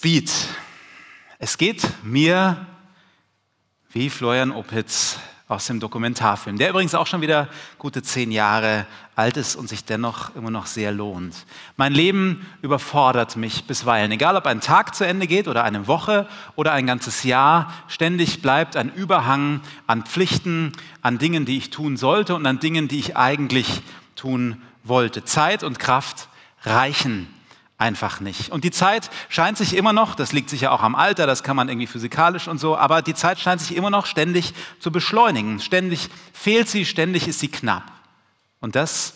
Speed. Es geht mir wie Florian Opitz aus dem Dokumentarfilm, der übrigens auch schon wieder gute zehn Jahre alt ist und sich dennoch immer noch sehr lohnt. Mein Leben überfordert mich bisweilen, egal ob ein Tag zu Ende geht oder eine Woche oder ein ganzes Jahr, ständig bleibt ein Überhang an Pflichten, an Dingen, die ich tun sollte und an Dingen, die ich eigentlich tun wollte. Zeit und Kraft reichen einfach nicht. Und die Zeit scheint sich immer noch, das liegt sicher auch am Alter, das kann man irgendwie physikalisch und so, aber die Zeit scheint sich immer noch ständig zu beschleunigen. Ständig fehlt sie, ständig ist sie knapp. Und das,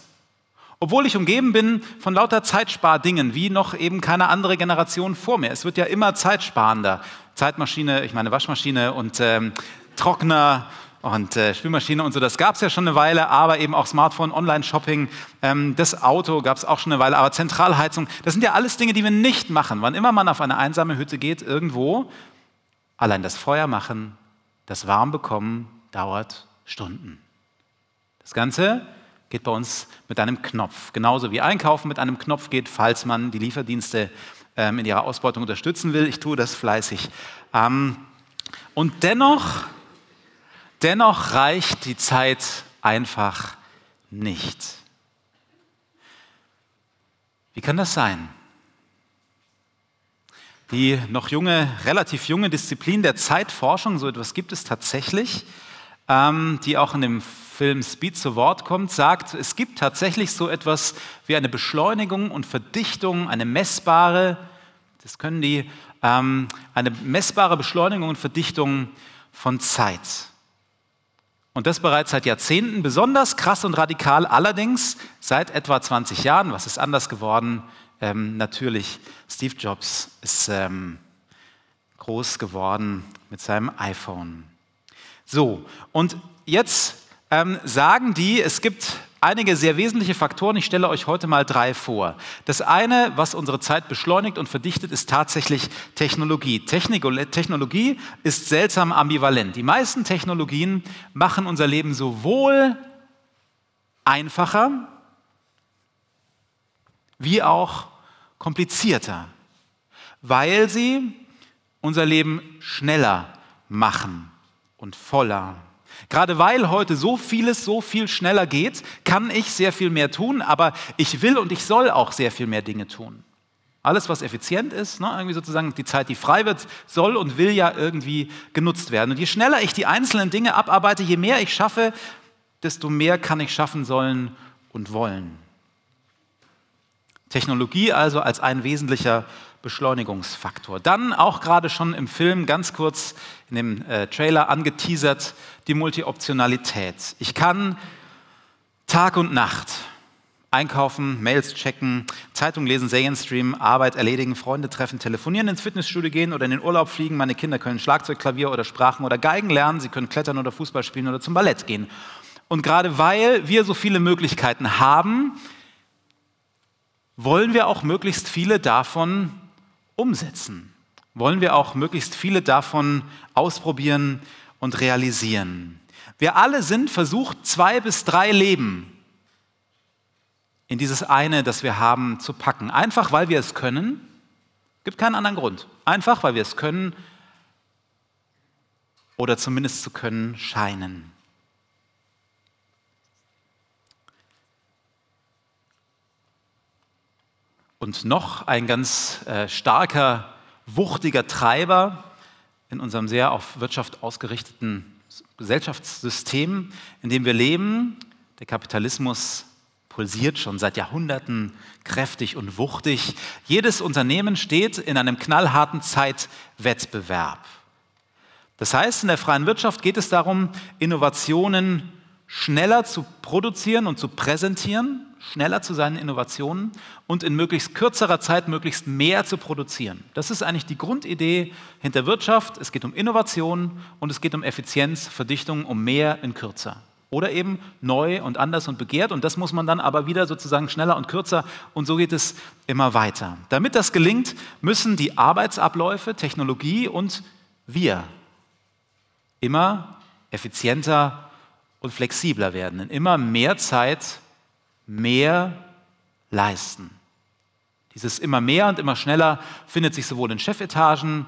obwohl ich umgeben bin von lauter Zeitspardingen, wie noch eben keine andere Generation vor mir. Es wird ja immer zeitsparender. Zeitmaschine, ich meine Waschmaschine und ähm, Trockner und äh, Spülmaschine und so, das gab es ja schon eine Weile, aber eben auch Smartphone, Online-Shopping, ähm, das Auto gab es auch schon eine Weile, aber Zentralheizung, das sind ja alles Dinge, die wir nicht machen. Wann immer man auf eine einsame Hütte geht, irgendwo, allein das Feuer machen, das warm bekommen, dauert Stunden. Das Ganze geht bei uns mit einem Knopf, genauso wie Einkaufen mit einem Knopf geht, falls man die Lieferdienste ähm, in ihrer Ausbeutung unterstützen will. Ich tue das fleißig. Ähm, und dennoch Dennoch reicht die Zeit einfach nicht. Wie kann das sein? Die noch junge, relativ junge Disziplin der Zeitforschung, so etwas gibt es tatsächlich, ähm, die auch in dem Film Speed zu Wort kommt, sagt, es gibt tatsächlich so etwas wie eine Beschleunigung und Verdichtung, eine messbare, das können die, ähm, eine messbare Beschleunigung und Verdichtung von Zeit. Und das bereits seit Jahrzehnten, besonders krass und radikal, allerdings seit etwa 20 Jahren. Was ist anders geworden? Ähm, natürlich, Steve Jobs ist ähm, groß geworden mit seinem iPhone. So, und jetzt ähm, sagen die, es gibt einige sehr wesentliche Faktoren. Ich stelle euch heute mal drei vor. Das eine, was unsere Zeit beschleunigt und verdichtet, ist tatsächlich Technologie. Technologie ist seltsam ambivalent. Die meisten Technologien machen unser Leben sowohl einfacher wie auch komplizierter, weil sie unser Leben schneller machen und voller Gerade weil heute so vieles so viel schneller geht, kann ich sehr viel mehr tun, aber ich will und ich soll auch sehr viel mehr Dinge tun. Alles, was effizient ist, ne, irgendwie sozusagen die Zeit, die frei wird, soll und will ja irgendwie genutzt werden. Und je schneller ich die einzelnen Dinge abarbeite, je mehr ich schaffe, desto mehr kann ich schaffen sollen und wollen. Technologie also als ein wesentlicher Beschleunigungsfaktor. Dann auch gerade schon im Film ganz kurz in dem äh, Trailer angeteasert, die Multioptionalität. Ich kann Tag und Nacht einkaufen, Mails checken, Zeitung lesen, Serien streamen, Arbeit erledigen, Freunde treffen, telefonieren, ins Fitnessstudio gehen oder in den Urlaub fliegen. Meine Kinder können Schlagzeug, Klavier oder Sprachen oder Geigen lernen, sie können klettern oder Fußball spielen oder zum Ballett gehen. Und gerade weil wir so viele Möglichkeiten haben, wollen wir auch möglichst viele davon umsetzen? Wollen wir auch möglichst viele davon ausprobieren und realisieren? Wir alle sind versucht, zwei bis drei Leben in dieses eine, das wir haben, zu packen. Einfach, weil wir es können. Gibt keinen anderen Grund. Einfach, weil wir es können oder zumindest zu können scheinen. Und noch ein ganz äh, starker, wuchtiger Treiber in unserem sehr auf Wirtschaft ausgerichteten Gesellschaftssystem, in dem wir leben, der Kapitalismus pulsiert schon seit Jahrhunderten kräftig und wuchtig. Jedes Unternehmen steht in einem knallharten Zeitwettbewerb. Das heißt, in der freien Wirtschaft geht es darum, Innovationen schneller zu produzieren und zu präsentieren, schneller zu seinen Innovationen und in möglichst kürzerer Zeit möglichst mehr zu produzieren. Das ist eigentlich die Grundidee hinter Wirtschaft. Es geht um Innovation und es geht um Effizienz, Verdichtung, um mehr in kürzer. Oder eben neu und anders und begehrt. Und das muss man dann aber wieder sozusagen schneller und kürzer. Und so geht es immer weiter. Damit das gelingt, müssen die Arbeitsabläufe, Technologie und wir immer effizienter und flexibler werden. In immer mehr Zeit mehr leisten. Dieses immer mehr und immer schneller findet sich sowohl in Chefetagen,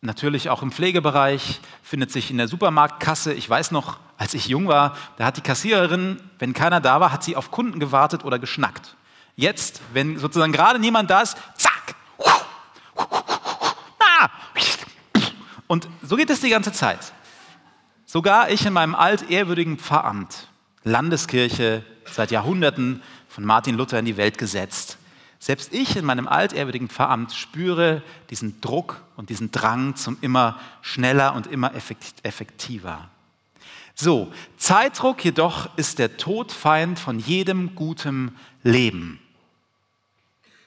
natürlich auch im Pflegebereich, findet sich in der Supermarktkasse. Ich weiß noch, als ich jung war, da hat die Kassiererin, wenn keiner da war, hat sie auf Kunden gewartet oder geschnackt. Jetzt, wenn sozusagen gerade niemand da ist, zack! Und so geht es die ganze Zeit. Sogar ich in meinem altehrwürdigen Pfarramt, Landeskirche, seit Jahrhunderten von Martin Luther in die Welt gesetzt. Selbst ich in meinem altehrwürdigen Pfarramt spüre diesen Druck und diesen Drang zum immer schneller und immer effektiver. So, Zeitdruck jedoch ist der Todfeind von jedem guten Leben.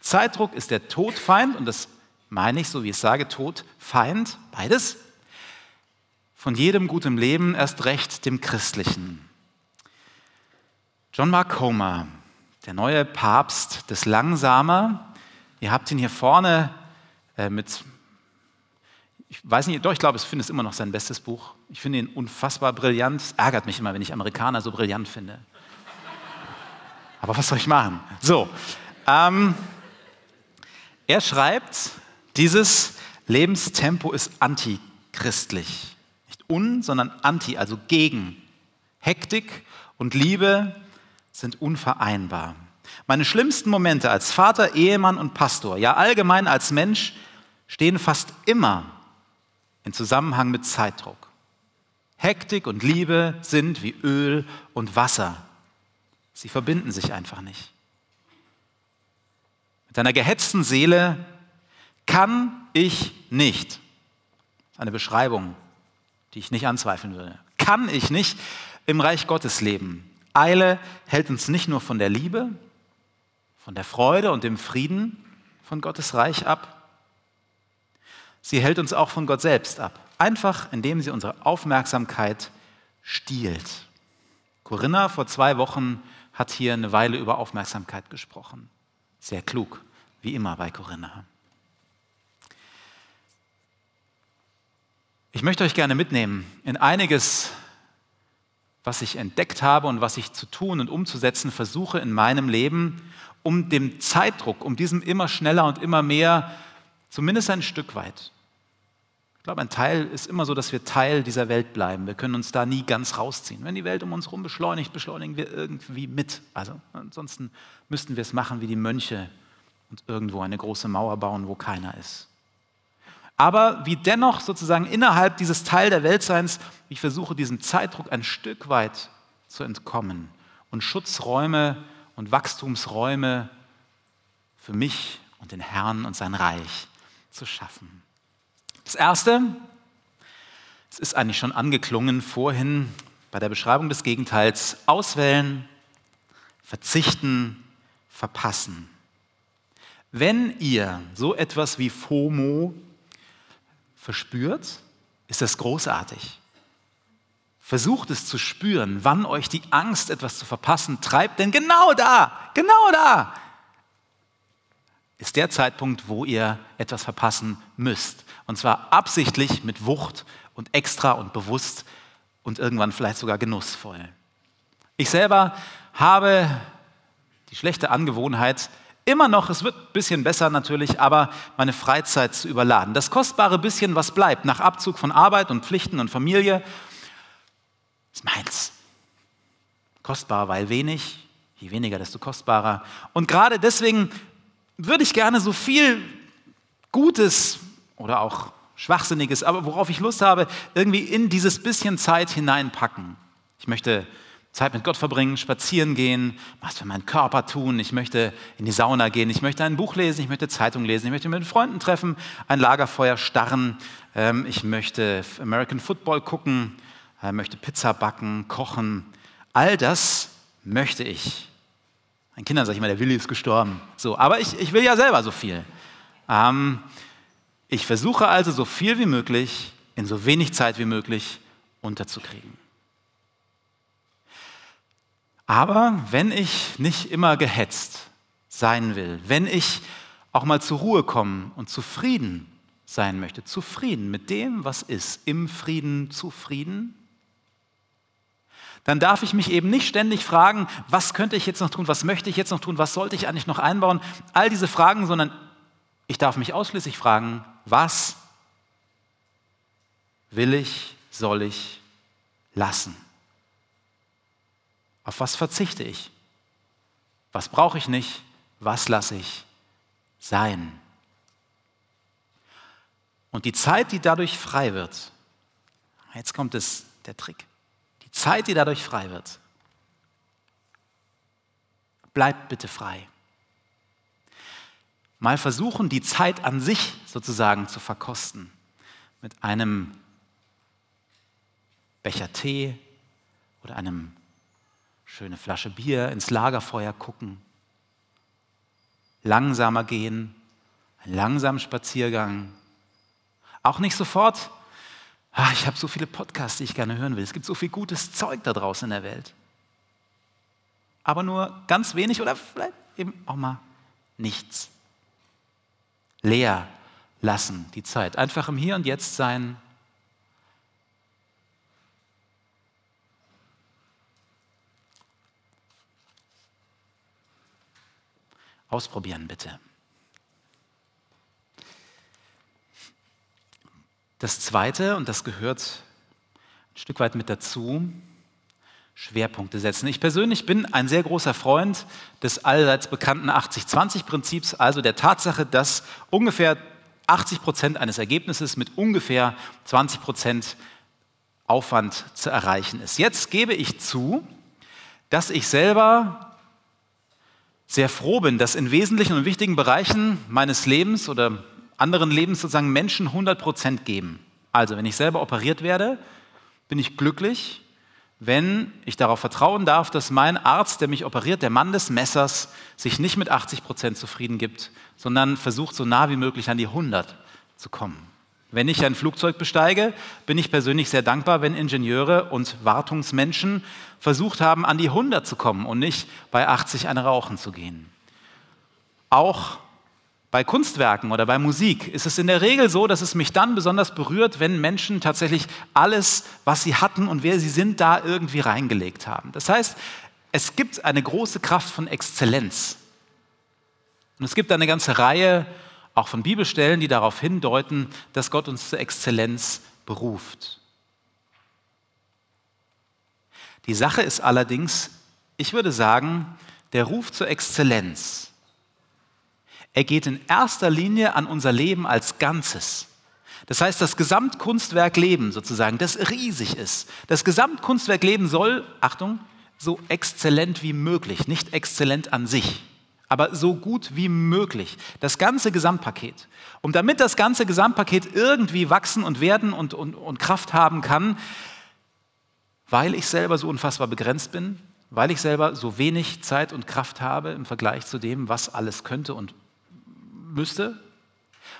Zeitdruck ist der Todfeind, und das meine ich, so wie ich sage, Todfeind, beides, von jedem guten Leben, erst recht dem christlichen. John Mark Comer, der neue Papst des Langsamer, ihr habt ihn hier vorne äh, mit, ich weiß nicht, doch, ich glaube, ich finde es immer noch sein bestes Buch. Ich finde ihn unfassbar brillant. Es ärgert mich immer, wenn ich Amerikaner so brillant finde. Aber was soll ich machen? So, ähm, er schreibt, dieses Lebenstempo ist antichristlich. Nicht un, sondern anti, also gegen. Hektik und Liebe sind unvereinbar. Meine schlimmsten Momente als Vater, Ehemann und Pastor, ja allgemein als Mensch, stehen fast immer in Zusammenhang mit Zeitdruck. Hektik und Liebe sind wie Öl und Wasser. Sie verbinden sich einfach nicht. Mit einer gehetzten Seele kann ich nicht, eine Beschreibung, die ich nicht anzweifeln würde, kann ich nicht im Reich Gottes leben. Eile hält uns nicht nur von der Liebe, von der Freude und dem Frieden von Gottes Reich ab, sie hält uns auch von Gott selbst ab. Einfach indem sie unsere Aufmerksamkeit stiehlt. Corinna vor zwei Wochen hat hier eine Weile über Aufmerksamkeit gesprochen. Sehr klug, wie immer bei Corinna. Ich möchte euch gerne mitnehmen in einiges, was ich entdeckt habe und was ich zu tun und umzusetzen versuche in meinem Leben, um dem Zeitdruck, um diesem immer schneller und immer mehr, zumindest ein Stück weit. Ich glaube, ein Teil ist immer so, dass wir Teil dieser Welt bleiben. Wir können uns da nie ganz rausziehen. Wenn die Welt um uns herum beschleunigt, beschleunigen wir irgendwie mit. Also ansonsten müssten wir es machen wie die Mönche und irgendwo eine große Mauer bauen, wo keiner ist aber wie dennoch sozusagen innerhalb dieses Teil der Weltseins, ich versuche diesem Zeitdruck ein Stück weit zu entkommen und Schutzräume und Wachstumsräume für mich und den Herrn und sein Reich zu schaffen. Das Erste, es ist eigentlich schon angeklungen vorhin bei der Beschreibung des Gegenteils, auswählen, verzichten, verpassen. Wenn ihr so etwas wie FOMO verspürt, ist das großartig. Versucht es zu spüren, wann euch die Angst, etwas zu verpassen, treibt, denn genau da, genau da ist der Zeitpunkt, wo ihr etwas verpassen müsst. Und zwar absichtlich mit Wucht und extra und bewusst und irgendwann vielleicht sogar genussvoll. Ich selber habe die schlechte Angewohnheit, immer noch, es wird ein bisschen besser natürlich, aber meine Freizeit zu überladen. Das kostbare bisschen, was bleibt nach Abzug von Arbeit und Pflichten und Familie, ist meins. Kostbar, weil wenig, je weniger, desto kostbarer. Und gerade deswegen würde ich gerne so viel Gutes oder auch Schwachsinniges, aber worauf ich Lust habe, irgendwie in dieses bisschen Zeit hineinpacken. Ich möchte Zeit mit Gott verbringen, spazieren gehen, was für meinen Körper tun. Ich möchte in die Sauna gehen, ich möchte ein Buch lesen, ich möchte Zeitung lesen, ich möchte mit Freunden treffen, ein Lagerfeuer starren, ähm, ich möchte American Football gucken, äh, möchte Pizza backen, kochen. All das möchte ich. Meinen Kindern sage ich immer, der Willi ist gestorben. So, aber ich, ich will ja selber so viel. Ähm, ich versuche also so viel wie möglich in so wenig Zeit wie möglich unterzukriegen. Aber wenn ich nicht immer gehetzt sein will, wenn ich auch mal zur Ruhe kommen und zufrieden sein möchte, zufrieden mit dem, was ist, im Frieden zufrieden, dann darf ich mich eben nicht ständig fragen, was könnte ich jetzt noch tun, was möchte ich jetzt noch tun, was sollte ich eigentlich noch einbauen, all diese Fragen, sondern ich darf mich ausschließlich fragen, was will ich, soll ich lassen? Auf was verzichte ich? Was brauche ich nicht? Was lasse ich sein? Und die Zeit, die dadurch frei wird, jetzt kommt es, der Trick, die Zeit, die dadurch frei wird, bleibt bitte frei. Mal versuchen, die Zeit an sich sozusagen zu verkosten. Mit einem Becher Tee oder einem schöne Flasche Bier ins Lagerfeuer gucken, langsamer gehen, einen langsamen Spaziergang. Auch nicht sofort, ah, ich habe so viele Podcasts, die ich gerne hören will. Es gibt so viel gutes Zeug da draußen in der Welt. Aber nur ganz wenig oder vielleicht eben auch mal nichts. Leer lassen die Zeit. Einfach im Hier und Jetzt sein Ausprobieren bitte. Das Zweite, und das gehört ein Stück weit mit dazu, Schwerpunkte setzen. Ich persönlich bin ein sehr großer Freund des allseits bekannten 80-20-Prinzips, also der Tatsache, dass ungefähr 80 Prozent eines Ergebnisses mit ungefähr 20 Prozent Aufwand zu erreichen ist. Jetzt gebe ich zu, dass ich selber sehr froh bin, dass in wesentlichen und wichtigen Bereichen meines Lebens oder anderen Lebens sozusagen Menschen 100 Prozent geben. Also, wenn ich selber operiert werde, bin ich glücklich, wenn ich darauf vertrauen darf, dass mein Arzt, der mich operiert, der Mann des Messers, sich nicht mit 80 Prozent zufrieden gibt, sondern versucht, so nah wie möglich an die 100 zu kommen. Wenn ich ein Flugzeug besteige, bin ich persönlich sehr dankbar, wenn Ingenieure und Wartungsmenschen versucht haben, an die 100 zu kommen und nicht bei 80 eine rauchen zu gehen. Auch bei Kunstwerken oder bei Musik ist es in der Regel so, dass es mich dann besonders berührt, wenn Menschen tatsächlich alles, was sie hatten und wer sie sind, da irgendwie reingelegt haben. Das heißt, es gibt eine große Kraft von Exzellenz. Und es gibt eine ganze Reihe auch von Bibelstellen, die darauf hindeuten, dass Gott uns zur Exzellenz beruft. Die Sache ist allerdings, ich würde sagen, der Ruf zur Exzellenz, er geht in erster Linie an unser Leben als Ganzes. Das heißt, das Gesamtkunstwerk Leben sozusagen, das riesig ist. Das Gesamtkunstwerk Leben soll, Achtung, so exzellent wie möglich, nicht exzellent an sich aber so gut wie möglich. Das ganze Gesamtpaket. Und damit das ganze Gesamtpaket irgendwie wachsen und werden und, und, und Kraft haben kann, weil ich selber so unfassbar begrenzt bin, weil ich selber so wenig Zeit und Kraft habe im Vergleich zu dem, was alles könnte und müsste.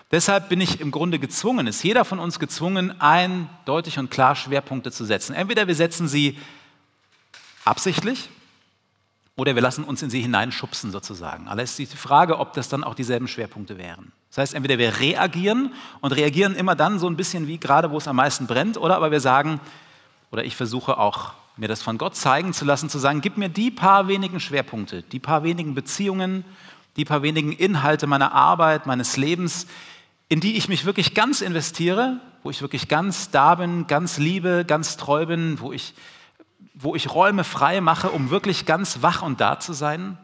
Deshalb bin ich im Grunde gezwungen, ist jeder von uns gezwungen, eindeutig und klar Schwerpunkte zu setzen. Entweder wir setzen sie absichtlich, oder wir lassen uns in sie hineinschubsen sozusagen. Alles ist die Frage, ob das dann auch dieselben Schwerpunkte wären. Das heißt, entweder wir reagieren und reagieren immer dann so ein bisschen wie gerade, wo es am meisten brennt, oder aber wir sagen, oder ich versuche auch mir das von Gott zeigen zu lassen, zu sagen, gib mir die paar wenigen Schwerpunkte, die paar wenigen Beziehungen, die paar wenigen Inhalte meiner Arbeit, meines Lebens, in die ich mich wirklich ganz investiere, wo ich wirklich ganz da bin, ganz liebe, ganz treu bin, wo ich wo ich Räume frei mache, um wirklich ganz wach und da zu sein?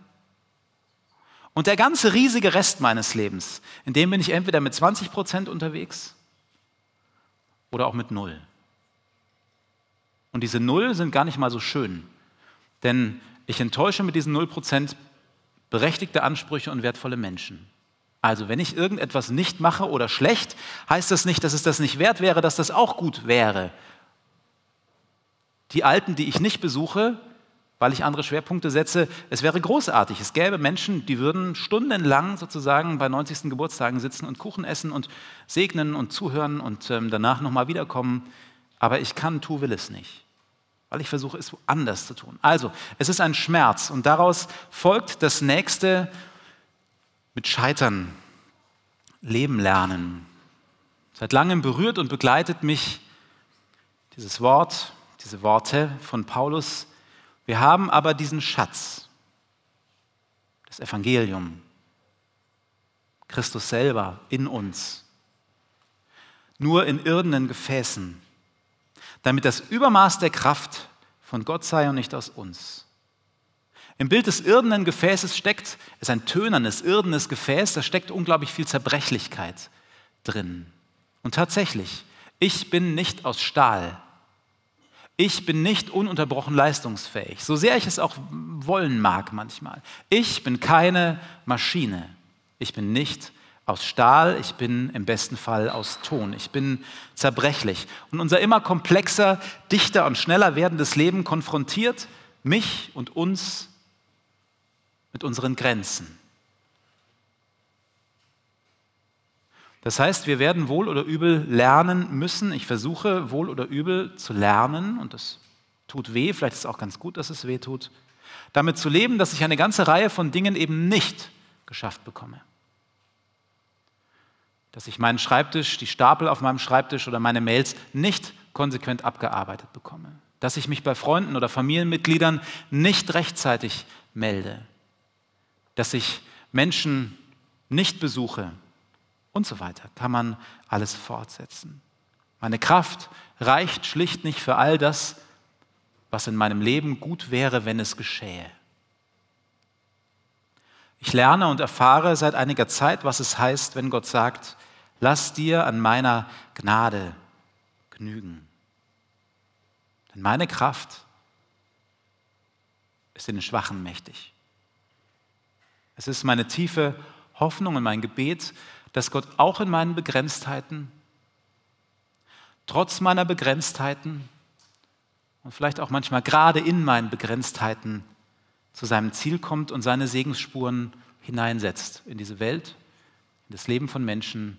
Und der ganze riesige Rest meines Lebens, in dem bin ich entweder mit 20 Prozent unterwegs oder auch mit Null. Und diese Null sind gar nicht mal so schön, denn ich enttäusche mit diesen Null Prozent berechtigte Ansprüche und wertvolle Menschen. Also wenn ich irgendetwas nicht mache oder schlecht, heißt das nicht, dass es das nicht wert wäre, dass das auch gut wäre, die Alten, die ich nicht besuche, weil ich andere Schwerpunkte setze, es wäre großartig. Es gäbe Menschen, die würden stundenlang sozusagen bei 90. Geburtstagen sitzen und Kuchen essen und segnen und zuhören und ähm, danach nochmal wiederkommen. Aber ich kann, tu, will es nicht, weil ich versuche, es anders zu tun. Also, es ist ein Schmerz und daraus folgt das nächste mit Scheitern, Leben lernen. Seit langem berührt und begleitet mich dieses Wort diese Worte von Paulus. Wir haben aber diesen Schatz, das Evangelium, Christus selber in uns, nur in irdenen Gefäßen, damit das Übermaß der Kraft von Gott sei und nicht aus uns. Im Bild des irdenen Gefäßes steckt, ist ein tönernes, irdenes Gefäß, da steckt unglaublich viel Zerbrechlichkeit drin. Und tatsächlich, ich bin nicht aus Stahl. Ich bin nicht ununterbrochen leistungsfähig, so sehr ich es auch wollen mag manchmal. Ich bin keine Maschine. Ich bin nicht aus Stahl, ich bin im besten Fall aus Ton. Ich bin zerbrechlich. Und unser immer komplexer, dichter und schneller werdendes Leben konfrontiert mich und uns mit unseren Grenzen. Das heißt, wir werden wohl oder übel lernen müssen. Ich versuche wohl oder übel zu lernen und das tut weh, vielleicht ist es auch ganz gut, dass es weh tut, damit zu leben, dass ich eine ganze Reihe von Dingen eben nicht geschafft bekomme. Dass ich meinen Schreibtisch, die Stapel auf meinem Schreibtisch oder meine Mails nicht konsequent abgearbeitet bekomme. Dass ich mich bei Freunden oder Familienmitgliedern nicht rechtzeitig melde dass ich Menschen nicht besuche und so weiter. Kann man alles fortsetzen. Meine Kraft reicht schlicht nicht für all das, was in meinem Leben gut wäre, wenn es geschähe. Ich lerne und erfahre seit einiger Zeit, was es heißt, wenn Gott sagt, lass dir an meiner Gnade genügen. Denn meine Kraft ist in den Schwachen mächtig. Es ist meine tiefe Hoffnung und mein Gebet, dass Gott auch in meinen Begrenztheiten, trotz meiner Begrenztheiten und vielleicht auch manchmal gerade in meinen Begrenztheiten zu seinem Ziel kommt und seine Segensspuren hineinsetzt in diese Welt, in das Leben von Menschen,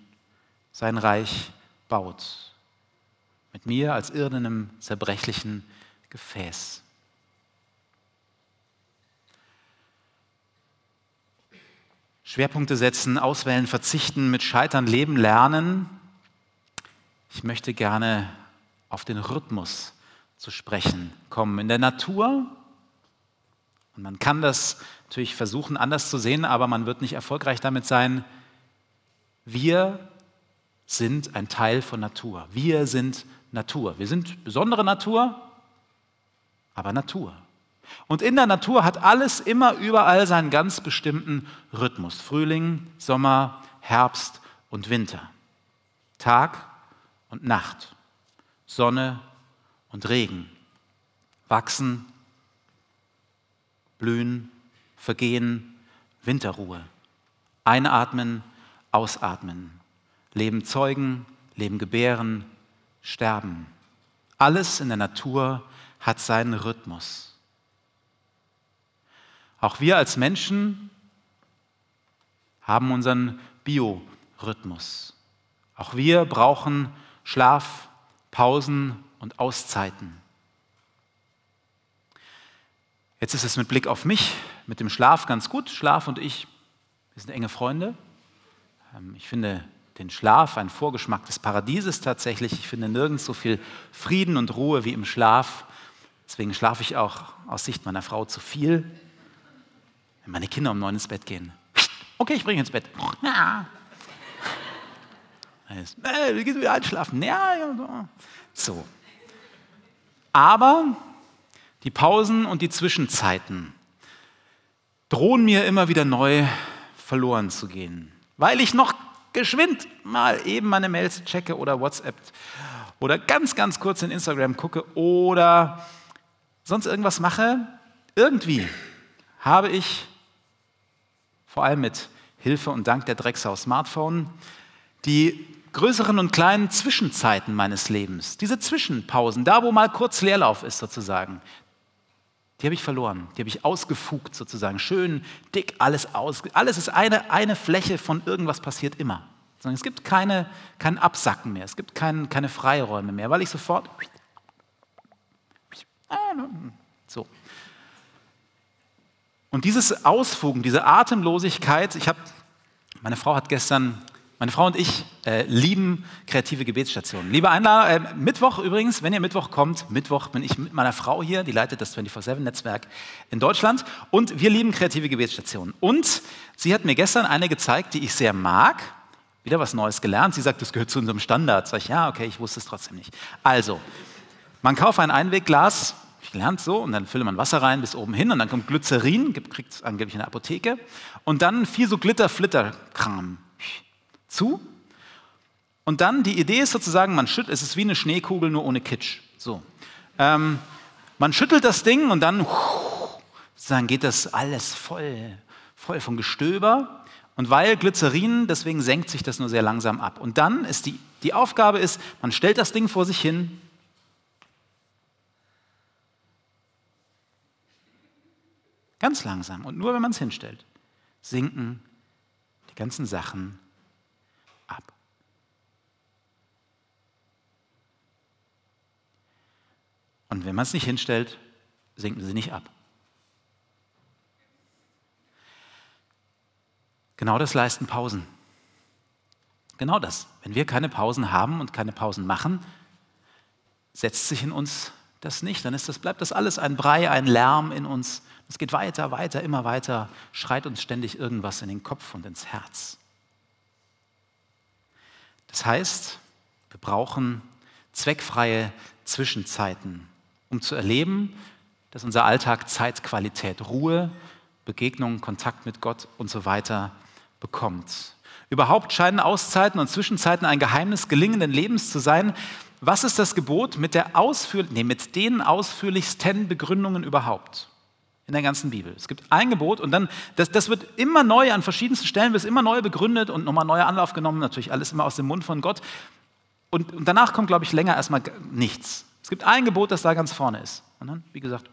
sein Reich baut. Mit mir als irdenem, zerbrechlichen Gefäß. Schwerpunkte setzen, auswählen, verzichten, mit Scheitern leben, lernen. Ich möchte gerne auf den Rhythmus zu sprechen kommen. In der Natur, und man kann das natürlich versuchen anders zu sehen, aber man wird nicht erfolgreich damit sein, wir sind ein Teil von Natur. Wir sind Natur. Wir sind besondere Natur, aber Natur. Und in der Natur hat alles immer überall seinen ganz bestimmten Rhythmus. Frühling, Sommer, Herbst und Winter. Tag und Nacht. Sonne und Regen. Wachsen, blühen, vergehen, Winterruhe. Einatmen, ausatmen. Leben zeugen, Leben gebären, sterben. Alles in der Natur hat seinen Rhythmus. Auch wir als Menschen haben unseren Biorhythmus. Auch wir brauchen Schlaf, Pausen und Auszeiten. Jetzt ist es mit Blick auf mich, mit dem Schlaf ganz gut. Schlaf und ich, wir sind enge Freunde. Ähm, ich finde den Schlaf ein Vorgeschmack des Paradieses tatsächlich. Ich finde nirgends so viel Frieden und Ruhe wie im Schlaf. Deswegen schlafe ich auch aus Sicht meiner Frau zu viel. Wenn meine Kinder um neun ins Bett gehen. Okay, ich bringe ins Bett. Ja. Äh, wie geht's wieder einschlafen? Ja, ja, so. Aber die Pausen und die Zwischenzeiten drohen mir immer wieder neu verloren zu gehen, weil ich noch geschwind mal eben meine Mails checke oder WhatsApp oder ganz, ganz kurz in Instagram gucke oder sonst irgendwas mache. Irgendwie habe ich vor allem mit Hilfe und Dank der Drecksau Smartphone, die größeren und kleinen Zwischenzeiten meines Lebens, diese Zwischenpausen, da wo mal kurz Leerlauf ist sozusagen, die habe ich verloren, die habe ich ausgefugt sozusagen, schön dick alles aus. Alles ist eine, eine Fläche von irgendwas passiert immer. Es gibt keine, kein Absacken mehr, es gibt kein, keine Freiräume mehr, weil ich sofort so. Und dieses Ausfugen, diese Atemlosigkeit, ich habe, meine Frau hat gestern Meine Frau und ich äh, lieben kreative Gebetsstationen. Liebe Einladung, äh, Mittwoch übrigens, wenn ihr Mittwoch kommt, Mittwoch bin ich mit meiner Frau hier, die leitet das 24-7-Netzwerk in Deutschland und wir lieben kreative Gebetsstationen. Und sie hat mir gestern eine gezeigt, die ich sehr mag. Wieder was Neues gelernt. Sie sagt, das gehört zu unserem Standard. Sag ich, ja, okay, ich wusste es trotzdem nicht. Also, man kauft ein Einwegglas, ich lerne so, und dann fülle man Wasser rein bis oben hin und dann kommt Glycerin, kriegt es angeblich in der Apotheke, und dann viel so Glitter-Flitter-Kram zu. Und dann, die Idee ist sozusagen, man schüttelt, es ist wie eine Schneekugel, nur ohne Kitsch. So. Ähm, man schüttelt das Ding und dann sozusagen geht das alles voll, voll von Gestöber. Und weil Glycerin, deswegen senkt sich das nur sehr langsam ab. Und dann ist die, die Aufgabe ist, man stellt das Ding vor sich hin. Ganz langsam. Und nur wenn man es hinstellt, sinken die ganzen Sachen ab. Und wenn man es nicht hinstellt, sinken sie nicht ab. Genau das leisten Pausen. Genau das. Wenn wir keine Pausen haben und keine Pausen machen, setzt sich in uns das nicht. Dann ist das, bleibt das alles ein Brei, ein Lärm in uns. Es geht weiter, weiter, immer weiter, schreit uns ständig irgendwas in den Kopf und ins Herz. Das heißt, wir brauchen zweckfreie Zwischenzeiten, um zu erleben, dass unser Alltag Zeitqualität, Ruhe, Begegnung, Kontakt mit Gott und so weiter bekommt. Überhaupt scheinen Auszeiten und Zwischenzeiten ein Geheimnis gelingenden Lebens zu sein. Was ist das Gebot mit, der ausführ nee, mit den ausführlichsten Begründungen überhaupt? in der ganzen Bibel. Es gibt ein Gebot und dann, das, das wird immer neu, an verschiedensten Stellen wird immer neu begründet und nochmal neuer Anlauf genommen, natürlich alles immer aus dem Mund von Gott. Und, und danach kommt, glaube ich, länger erstmal nichts. Es gibt ein Gebot, das da ganz vorne ist. Und dann, wie gesagt,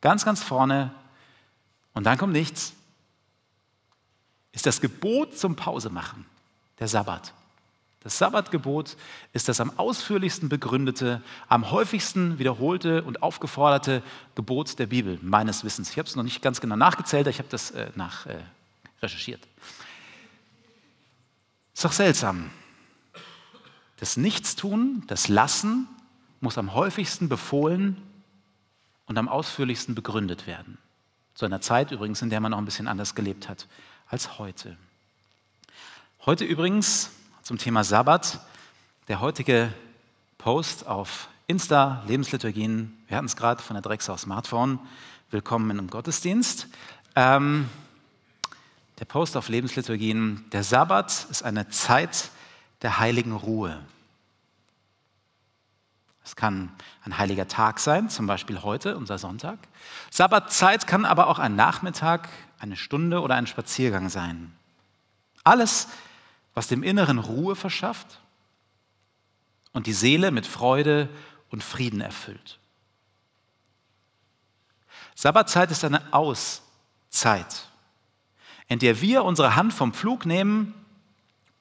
ganz, ganz vorne und dann kommt nichts. Ist das Gebot zum Pause machen, der Sabbat. Das Sabbatgebot ist das am ausführlichsten begründete, am häufigsten wiederholte und aufgeforderte Gebot der Bibel, meines Wissens. Ich habe es noch nicht ganz genau nachgezählt, ich habe das äh, nach äh, recherchiert. Ist doch seltsam. Das Nichtstun, das Lassen muss am häufigsten befohlen und am ausführlichsten begründet werden. Zu einer Zeit übrigens, in der man noch ein bisschen anders gelebt hat als heute. Heute übrigens zum Thema Sabbat. Der heutige Post auf Insta, Lebensliturgien, wir hatten es gerade von der Drexau Smartphone. Willkommen in einem Gottesdienst. Ähm, der Post auf Lebensliturgien, der Sabbat ist eine Zeit der heiligen Ruhe. Es kann ein heiliger Tag sein, zum Beispiel heute, unser Sonntag. Sabbatzeit kann aber auch ein Nachmittag, eine Stunde oder ein Spaziergang sein. Alles was dem Inneren Ruhe verschafft und die Seele mit Freude und Frieden erfüllt. Sabbatzeit ist eine Auszeit, in der wir unsere Hand vom Flug nehmen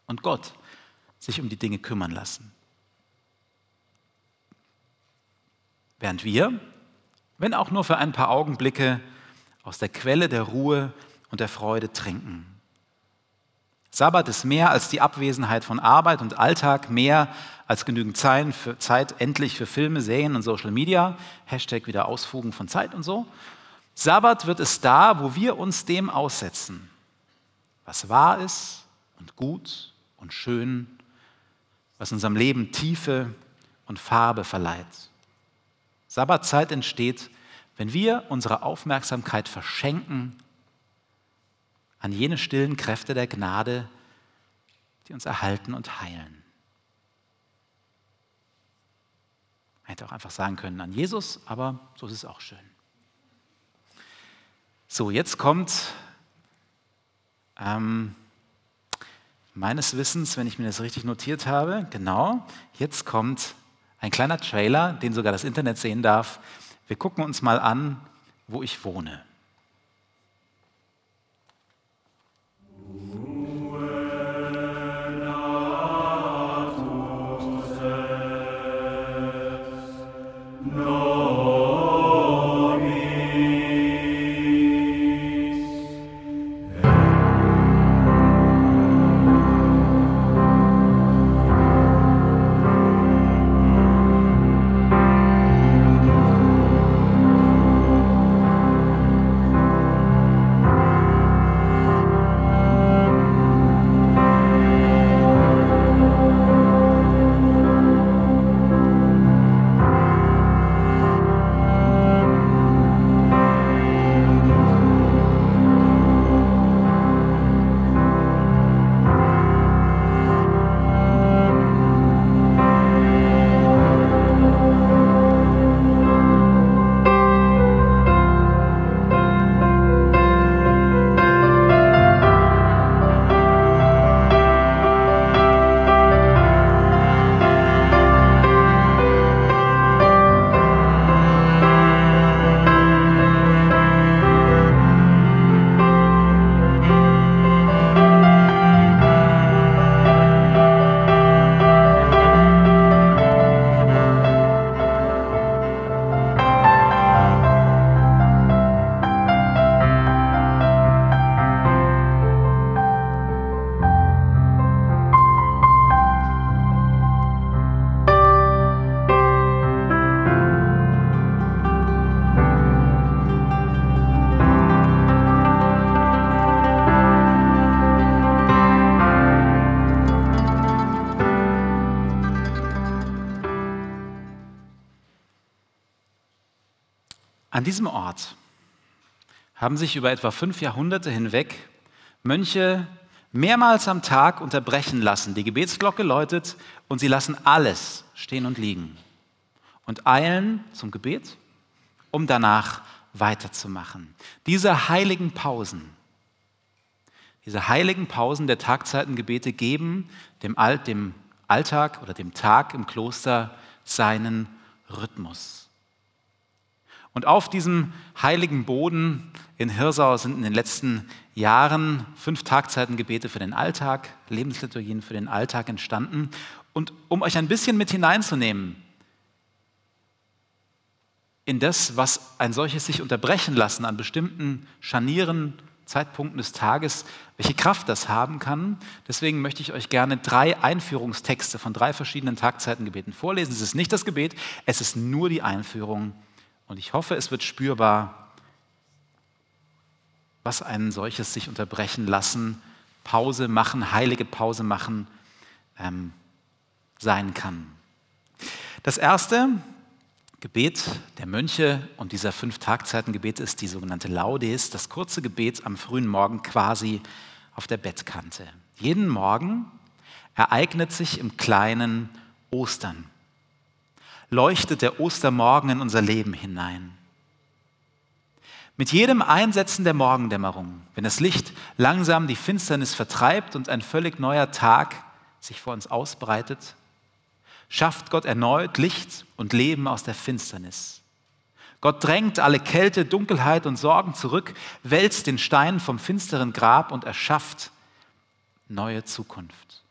und Gott sich um die Dinge kümmern lassen. Während wir, wenn auch nur für ein paar Augenblicke, aus der Quelle der Ruhe und der Freude trinken. Sabbat ist mehr als die Abwesenheit von Arbeit und Alltag, mehr als genügend Zeit, für, Zeit endlich für Filme, Serien und Social Media. Hashtag wieder Ausfugen von Zeit und so. Sabbat wird es da, wo wir uns dem aussetzen, was wahr ist und gut und schön, was unserem Leben Tiefe und Farbe verleiht. Sabbatzeit entsteht, wenn wir unsere Aufmerksamkeit verschenken an jene stillen Kräfte der Gnade, die uns erhalten und heilen. Man hätte auch einfach sagen können an Jesus, aber so ist es auch schön. So, jetzt kommt ähm, meines Wissens, wenn ich mir das richtig notiert habe, genau, jetzt kommt ein kleiner Trailer, den sogar das Internet sehen darf. Wir gucken uns mal an, wo ich wohne. An diesem Ort haben sich über etwa fünf Jahrhunderte hinweg Mönche mehrmals am Tag unterbrechen lassen. Die Gebetsglocke läutet und sie lassen alles stehen und liegen und eilen zum Gebet, um danach weiterzumachen. Diese heiligen Pausen, diese heiligen Pausen der Tagzeitengebete geben dem, dem Alltag oder dem Tag im Kloster seinen Rhythmus. Und auf diesem heiligen Boden in Hirsau sind in den letzten Jahren fünf Tagzeitengebete für den Alltag, Lebensliturgien für den Alltag entstanden. Und um euch ein bisschen mit hineinzunehmen in das, was ein solches sich unterbrechen lassen an bestimmten Scharnieren, Zeitpunkten des Tages, welche Kraft das haben kann. Deswegen möchte ich euch gerne drei Einführungstexte von drei verschiedenen Tagzeitengebeten vorlesen. Es ist nicht das Gebet, es ist nur die Einführung. Und ich hoffe, es wird spürbar, was ein solches sich unterbrechen lassen, Pause machen, heilige Pause machen ähm, sein kann. Das erste Gebet der Mönche und dieser fünf Tagzeitengebet ist die sogenannte Laudes, das kurze Gebet am frühen Morgen quasi auf der Bettkante. Jeden Morgen ereignet sich im Kleinen Ostern. Leuchtet der Ostermorgen in unser Leben hinein. Mit jedem Einsetzen der Morgendämmerung, wenn das Licht langsam die Finsternis vertreibt und ein völlig neuer Tag sich vor uns ausbreitet, schafft Gott erneut Licht und Leben aus der Finsternis. Gott drängt alle Kälte, Dunkelheit und Sorgen zurück, wälzt den Stein vom finsteren Grab und erschafft neue Zukunft.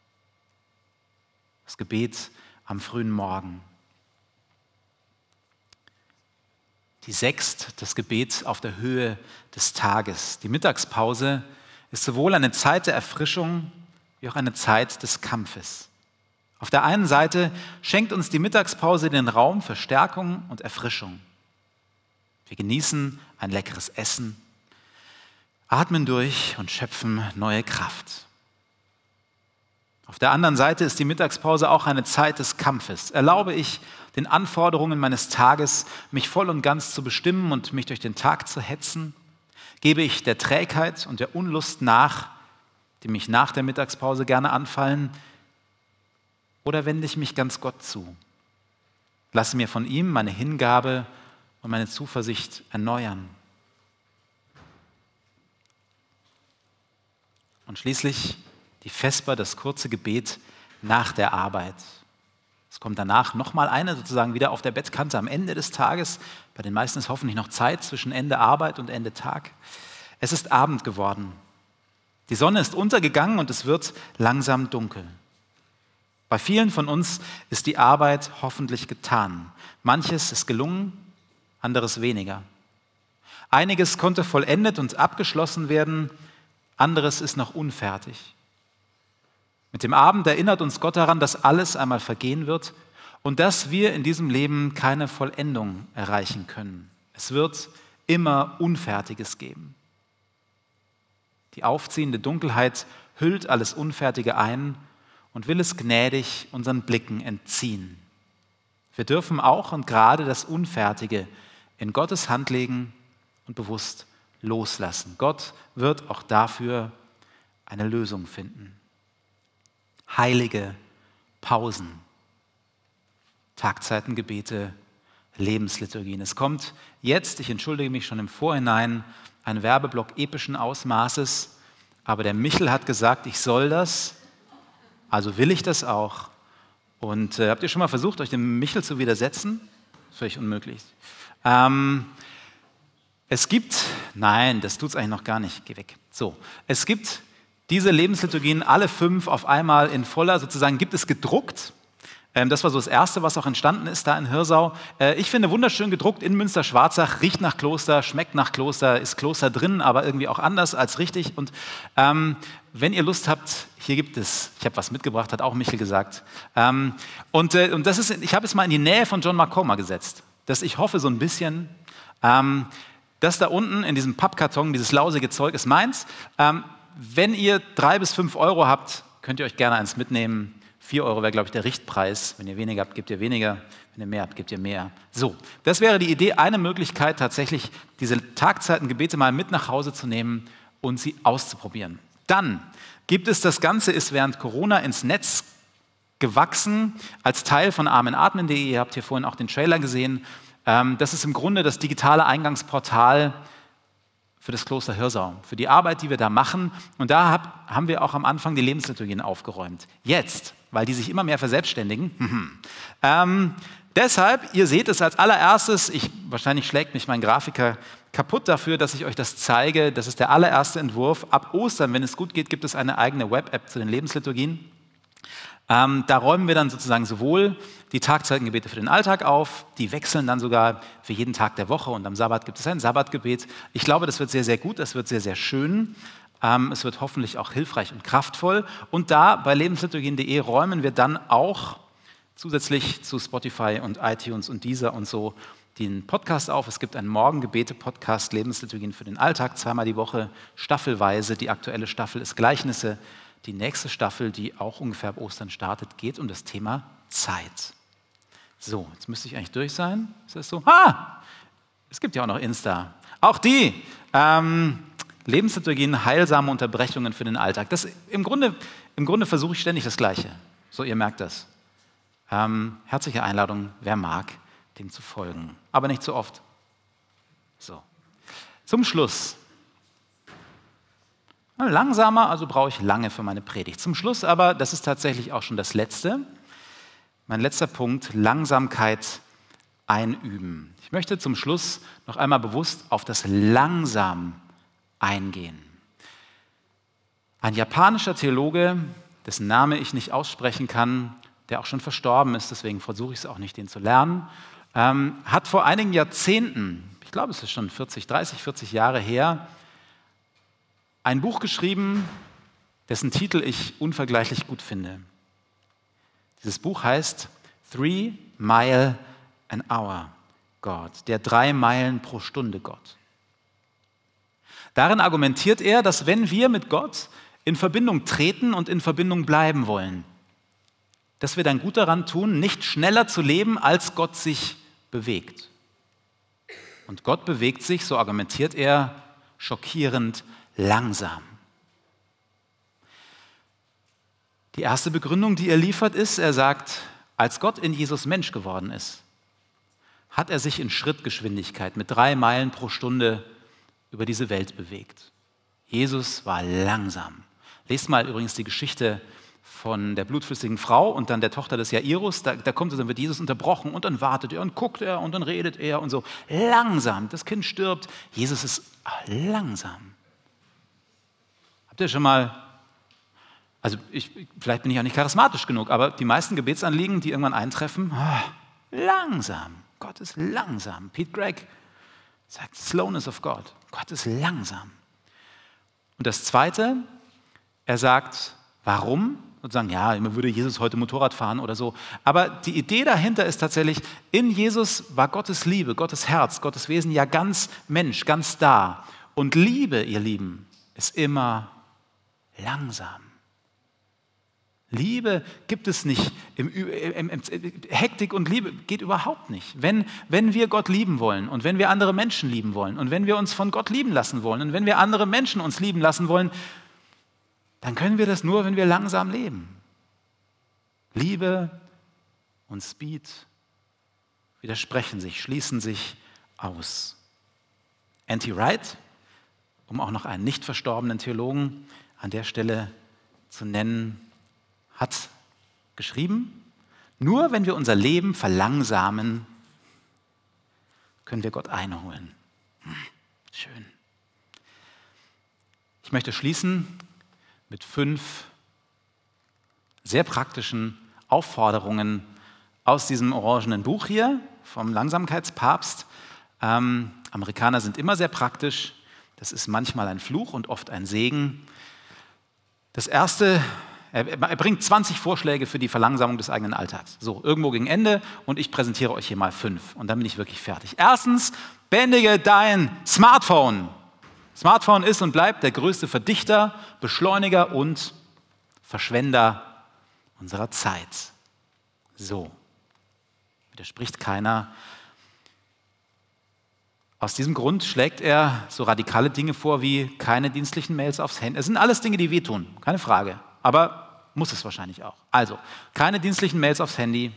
Das Gebet am frühen Morgen. Die Sext, das Gebet auf der Höhe des Tages. Die Mittagspause ist sowohl eine Zeit der Erfrischung wie auch eine Zeit des Kampfes. Auf der einen Seite schenkt uns die Mittagspause den Raum für Stärkung und Erfrischung. Wir genießen ein leckeres Essen, atmen durch und schöpfen neue Kraft. Auf der anderen Seite ist die Mittagspause auch eine Zeit des Kampfes. Erlaube ich den Anforderungen meines Tages, mich voll und ganz zu bestimmen und mich durch den Tag zu hetzen? Gebe ich der Trägheit und der Unlust nach, die mich nach der Mittagspause gerne anfallen? Oder wende ich mich ganz Gott zu? Lasse mir von ihm meine Hingabe und meine Zuversicht erneuern. Und schließlich die Vesper, das kurze Gebet nach der Arbeit. Es kommt danach nochmal eine, sozusagen wieder auf der Bettkante am Ende des Tages. Bei den meisten ist hoffentlich noch Zeit zwischen Ende Arbeit und Ende Tag. Es ist Abend geworden. Die Sonne ist untergegangen und es wird langsam dunkel. Bei vielen von uns ist die Arbeit hoffentlich getan. Manches ist gelungen, anderes weniger. Einiges konnte vollendet und abgeschlossen werden, anderes ist noch unfertig. Mit dem Abend erinnert uns Gott daran, dass alles einmal vergehen wird und dass wir in diesem Leben keine Vollendung erreichen können. Es wird immer Unfertiges geben. Die aufziehende Dunkelheit hüllt alles Unfertige ein und will es gnädig unseren Blicken entziehen. Wir dürfen auch und gerade das Unfertige in Gottes Hand legen und bewusst loslassen. Gott wird auch dafür eine Lösung finden. Heilige Pausen, Tagzeitengebete, Lebensliturgien. Es kommt jetzt, ich entschuldige mich schon im Vorhinein, ein Werbeblock epischen Ausmaßes, aber der Michel hat gesagt, ich soll das also will ich das auch. Und äh, habt ihr schon mal versucht, euch dem Michel zu widersetzen? Völlig unmöglich. Ähm, es gibt, nein, das tut es eigentlich noch gar nicht, geh weg. So, es gibt diese Lebensliturgien, alle fünf auf einmal in voller, sozusagen gibt es gedruckt. Ähm, das war so das Erste, was auch entstanden ist da in Hirsau. Äh, ich finde wunderschön gedruckt in Münster-Schwarzach, riecht nach Kloster, schmeckt nach Kloster, ist Kloster drin, aber irgendwie auch anders als richtig. Und ähm, wenn ihr Lust habt, hier gibt es, ich habe was mitgebracht, hat auch Michel gesagt. Ähm, und, äh, und das ist, ich habe es mal in die Nähe von John Marcoma gesetzt, dass ich hoffe so ein bisschen, ähm, das da unten in diesem Pappkarton, dieses lausige Zeug ist meins. Ähm, wenn ihr drei bis fünf Euro habt, könnt ihr euch gerne eins mitnehmen 4 Euro wäre, glaube ich, der Richtpreis. Wenn ihr weniger habt, gebt ihr weniger. Wenn ihr mehr habt, gebt ihr mehr. So, das wäre die Idee, eine Möglichkeit, tatsächlich diese Tagzeitengebete mal mit nach Hause zu nehmen und sie auszuprobieren. Dann gibt es, das Ganze ist während Corona ins Netz gewachsen als Teil von armenatmen.de. Ihr habt hier vorhin auch den Trailer gesehen. Ähm, das ist im Grunde das digitale Eingangsportal für das Kloster Hirsau, für die Arbeit, die wir da machen. Und da haben wir auch am Anfang die Lebensliturgien aufgeräumt. Jetzt, weil die sich immer mehr verselbstständigen. ähm, deshalb, ihr seht es als allererstes, ich, wahrscheinlich schlägt mich mein Grafiker kaputt dafür, dass ich euch das zeige. Das ist der allererste Entwurf. Ab Ostern, wenn es gut geht, gibt es eine eigene Web-App zu den Lebensliturgien. Ähm, da räumen wir dann sozusagen sowohl die Tagzeitengebete für den Alltag auf, die wechseln dann sogar für jeden Tag der Woche und am Sabbat gibt es ein Sabbatgebet. Ich glaube, das wird sehr, sehr gut, das wird sehr, sehr schön. Ähm, es wird hoffentlich auch hilfreich und kraftvoll. Und da bei lebensliturgien.de räumen wir dann auch zusätzlich zu Spotify und iTunes und dieser und so den Podcast auf. Es gibt einen Morgengebete-Podcast, Lebensliturgien für den Alltag, zweimal die Woche, staffelweise. Die aktuelle Staffel ist Gleichnisse. Die nächste Staffel, die auch ungefähr ab Ostern startet, geht um das Thema Zeit. So, jetzt müsste ich eigentlich durch sein. Ist das so? Ah, es gibt ja auch noch Insta. Auch die. Ähm, Lebensliturgien, heilsame Unterbrechungen für den Alltag. Das, im, Grunde, Im Grunde versuche ich ständig das Gleiche. So, ihr merkt das. Ähm, herzliche Einladung, wer mag, dem zu folgen. Aber nicht zu oft. So. Zum Schluss. Langsamer, also brauche ich lange für meine Predigt. Zum Schluss aber, das ist tatsächlich auch schon das Letzte, mein letzter Punkt, Langsamkeit einüben. Ich möchte zum Schluss noch einmal bewusst auf das langsam eingehen. Ein japanischer Theologe, dessen Name ich nicht aussprechen kann, der auch schon verstorben ist, deswegen versuche ich es auch nicht, den zu lernen, ähm, hat vor einigen Jahrzehnten, ich glaube es ist schon 40, 30, 40 Jahre her, ein Buch geschrieben, dessen Titel ich unvergleichlich gut finde. Dieses Buch heißt Three Mile an Hour God, der drei Meilen pro Stunde Gott. Darin argumentiert er, dass wenn wir mit Gott in Verbindung treten und in Verbindung bleiben wollen, dass wir dann gut daran tun, nicht schneller zu leben, als Gott sich bewegt. Und Gott bewegt sich, so argumentiert er, schockierend langsam. Die erste Begründung, die er liefert, ist, er sagt, als Gott in Jesus Mensch geworden ist, hat er sich in Schrittgeschwindigkeit mit drei Meilen pro Stunde über diese Welt bewegt. Jesus war langsam. Lest mal übrigens die Geschichte von der blutflüssigen Frau und dann der Tochter des Jairus. Da, da kommt es, dann wird Jesus unterbrochen und dann wartet er und guckt er und dann redet er und so. Langsam. Das Kind stirbt. Jesus ist langsam. Habt ihr schon mal, also ich, vielleicht bin ich auch nicht charismatisch genug, aber die meisten Gebetsanliegen, die irgendwann eintreffen, oh, langsam. Gott ist langsam. Pete Gregg sagt Slowness of God. Gott ist langsam. Und das Zweite, er sagt, warum? Und sagen, ja, man würde Jesus heute Motorrad fahren oder so. Aber die Idee dahinter ist tatsächlich, in Jesus war Gottes Liebe, Gottes Herz, Gottes Wesen ja ganz Mensch, ganz da. Und Liebe, ihr Lieben, ist immer langsam. Liebe gibt es nicht. Im, im, im, Hektik und Liebe geht überhaupt nicht. Wenn, wenn wir Gott lieben wollen und wenn wir andere Menschen lieben wollen und wenn wir uns von Gott lieben lassen wollen und wenn wir andere Menschen uns lieben lassen wollen, dann können wir das nur, wenn wir langsam leben. Liebe und Speed widersprechen sich, schließen sich aus. Anti-Wright, um auch noch einen nicht verstorbenen Theologen an der Stelle zu nennen, hat geschrieben, nur wenn wir unser Leben verlangsamen, können wir Gott einholen. Hm, schön. Ich möchte schließen mit fünf sehr praktischen Aufforderungen aus diesem orangenen Buch hier vom Langsamkeitspapst. Ähm, Amerikaner sind immer sehr praktisch. Das ist manchmal ein Fluch und oft ein Segen. Das erste, er bringt 20 Vorschläge für die Verlangsamung des eigenen Alltags. So, irgendwo gegen Ende und ich präsentiere euch hier mal fünf und dann bin ich wirklich fertig. Erstens, bändige dein Smartphone. Smartphone ist und bleibt der größte Verdichter, Beschleuniger und Verschwender unserer Zeit. So, widerspricht keiner. Aus diesem Grund schlägt er so radikale Dinge vor wie keine dienstlichen Mails aufs Handy. Es sind alles Dinge, die wehtun, keine Frage. Aber muss es wahrscheinlich auch. Also, keine dienstlichen Mails aufs Handy,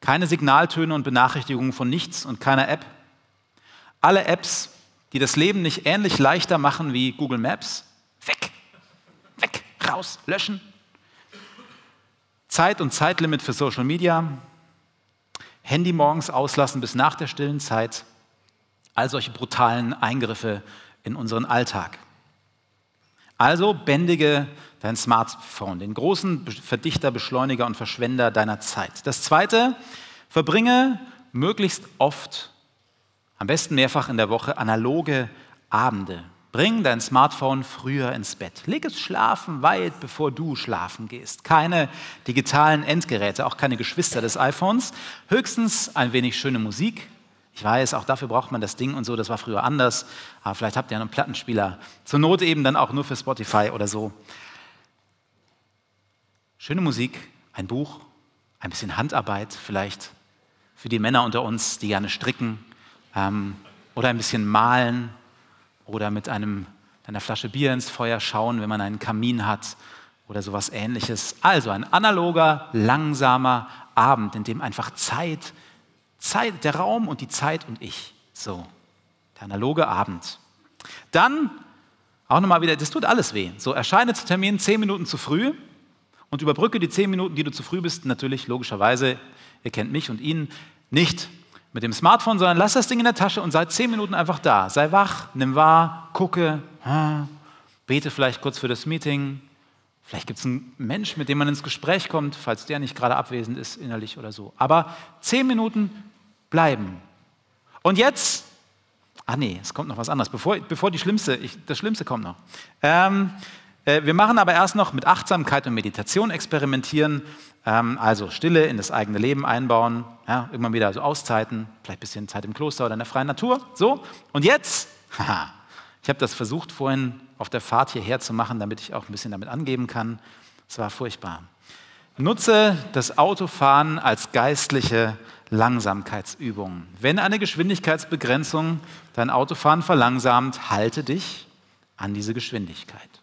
keine Signaltöne und Benachrichtigungen von nichts und keiner App. Alle Apps, die das Leben nicht ähnlich leichter machen wie Google Maps, weg, weg, raus, löschen. Zeit und Zeitlimit für Social Media, Handy morgens auslassen bis nach der stillen Zeit, all solche brutalen Eingriffe in unseren Alltag. Also bändige dein Smartphone, den großen Verdichter, Beschleuniger und Verschwender deiner Zeit. Das Zweite, verbringe möglichst oft, am besten mehrfach in der Woche, analoge Abende. Bring dein Smartphone früher ins Bett. Leg es schlafen weit bevor du schlafen gehst. Keine digitalen Endgeräte, auch keine Geschwister des iPhones. Höchstens ein wenig schöne Musik. Ich weiß, auch dafür braucht man das Ding und so, das war früher anders. Aber vielleicht habt ihr einen Plattenspieler. Zur Not eben dann auch nur für Spotify oder so. Schöne Musik, ein Buch, ein bisschen Handarbeit vielleicht für die Männer unter uns, die gerne stricken ähm, oder ein bisschen malen oder mit einem, einer Flasche Bier ins Feuer schauen, wenn man einen Kamin hat oder sowas ähnliches. Also ein analoger, langsamer Abend, in dem einfach Zeit, Zeit, der Raum und die Zeit und ich. So, der analoge Abend. Dann auch nochmal wieder, das tut alles weh. So, erscheine zu Termin zehn Minuten zu früh und überbrücke die zehn Minuten, die du zu früh bist, natürlich logischerweise, ihr kennt mich und ihn, nicht mit dem Smartphone, sondern lass das Ding in der Tasche und sei zehn Minuten einfach da. Sei wach, nimm wahr, gucke, bete vielleicht kurz für das Meeting. Vielleicht gibt es einen Mensch, mit dem man ins Gespräch kommt, falls der nicht gerade abwesend ist, innerlich oder so. Aber zehn Minuten bleiben. Und jetzt, ah nee, es kommt noch was anderes, bevor, bevor die Schlimmste, ich, das Schlimmste kommt noch. Ähm, äh, wir machen aber erst noch mit Achtsamkeit und Meditation experimentieren. Ähm, also Stille in das eigene Leben einbauen, ja, immer wieder so Auszeiten, vielleicht ein bisschen Zeit im Kloster oder in der freien Natur. So, und jetzt, ich habe das versucht vorhin auf der Fahrt hierher zu machen, damit ich auch ein bisschen damit angeben kann. Es war furchtbar. Nutze das Autofahren als geistliche Langsamkeitsübung. Wenn eine Geschwindigkeitsbegrenzung dein Autofahren verlangsamt, halte dich an diese Geschwindigkeit.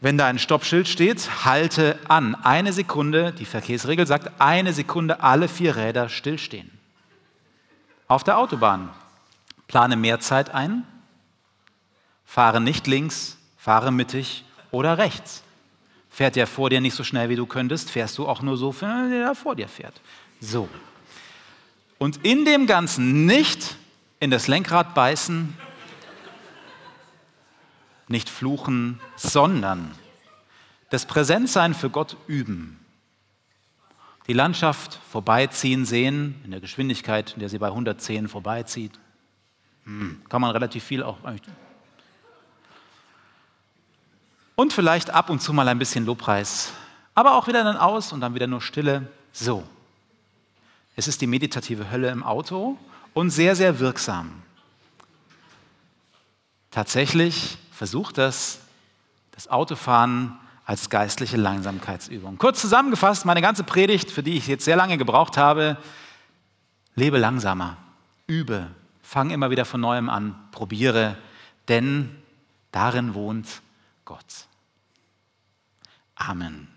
Wenn da ein Stoppschild steht, halte an. Eine Sekunde, die Verkehrsregel sagt, eine Sekunde alle vier Räder stillstehen. Auf der Autobahn plane mehr Zeit ein, fahre nicht links, fahre mittig oder rechts. Fährt der vor dir nicht so schnell, wie du könntest, fährst du auch nur so, wenn der vor dir fährt. So. Und in dem Ganzen nicht in das Lenkrad beißen, nicht fluchen, sondern das Präsentsein für Gott üben. Die Landschaft vorbeiziehen sehen, in der Geschwindigkeit, in der sie bei 110 vorbeizieht. Hm, kann man relativ viel auch. Und vielleicht ab und zu mal ein bisschen Lobpreis, aber auch wieder dann aus und dann wieder nur Stille. So. Es ist die meditative Hölle im Auto und sehr, sehr wirksam. Tatsächlich versucht das, das Autofahren als geistliche Langsamkeitsübung. Kurz zusammengefasst, meine ganze Predigt, für die ich jetzt sehr lange gebraucht habe, lebe langsamer, übe, fang immer wieder von neuem an, probiere, denn darin wohnt Gott. Amen.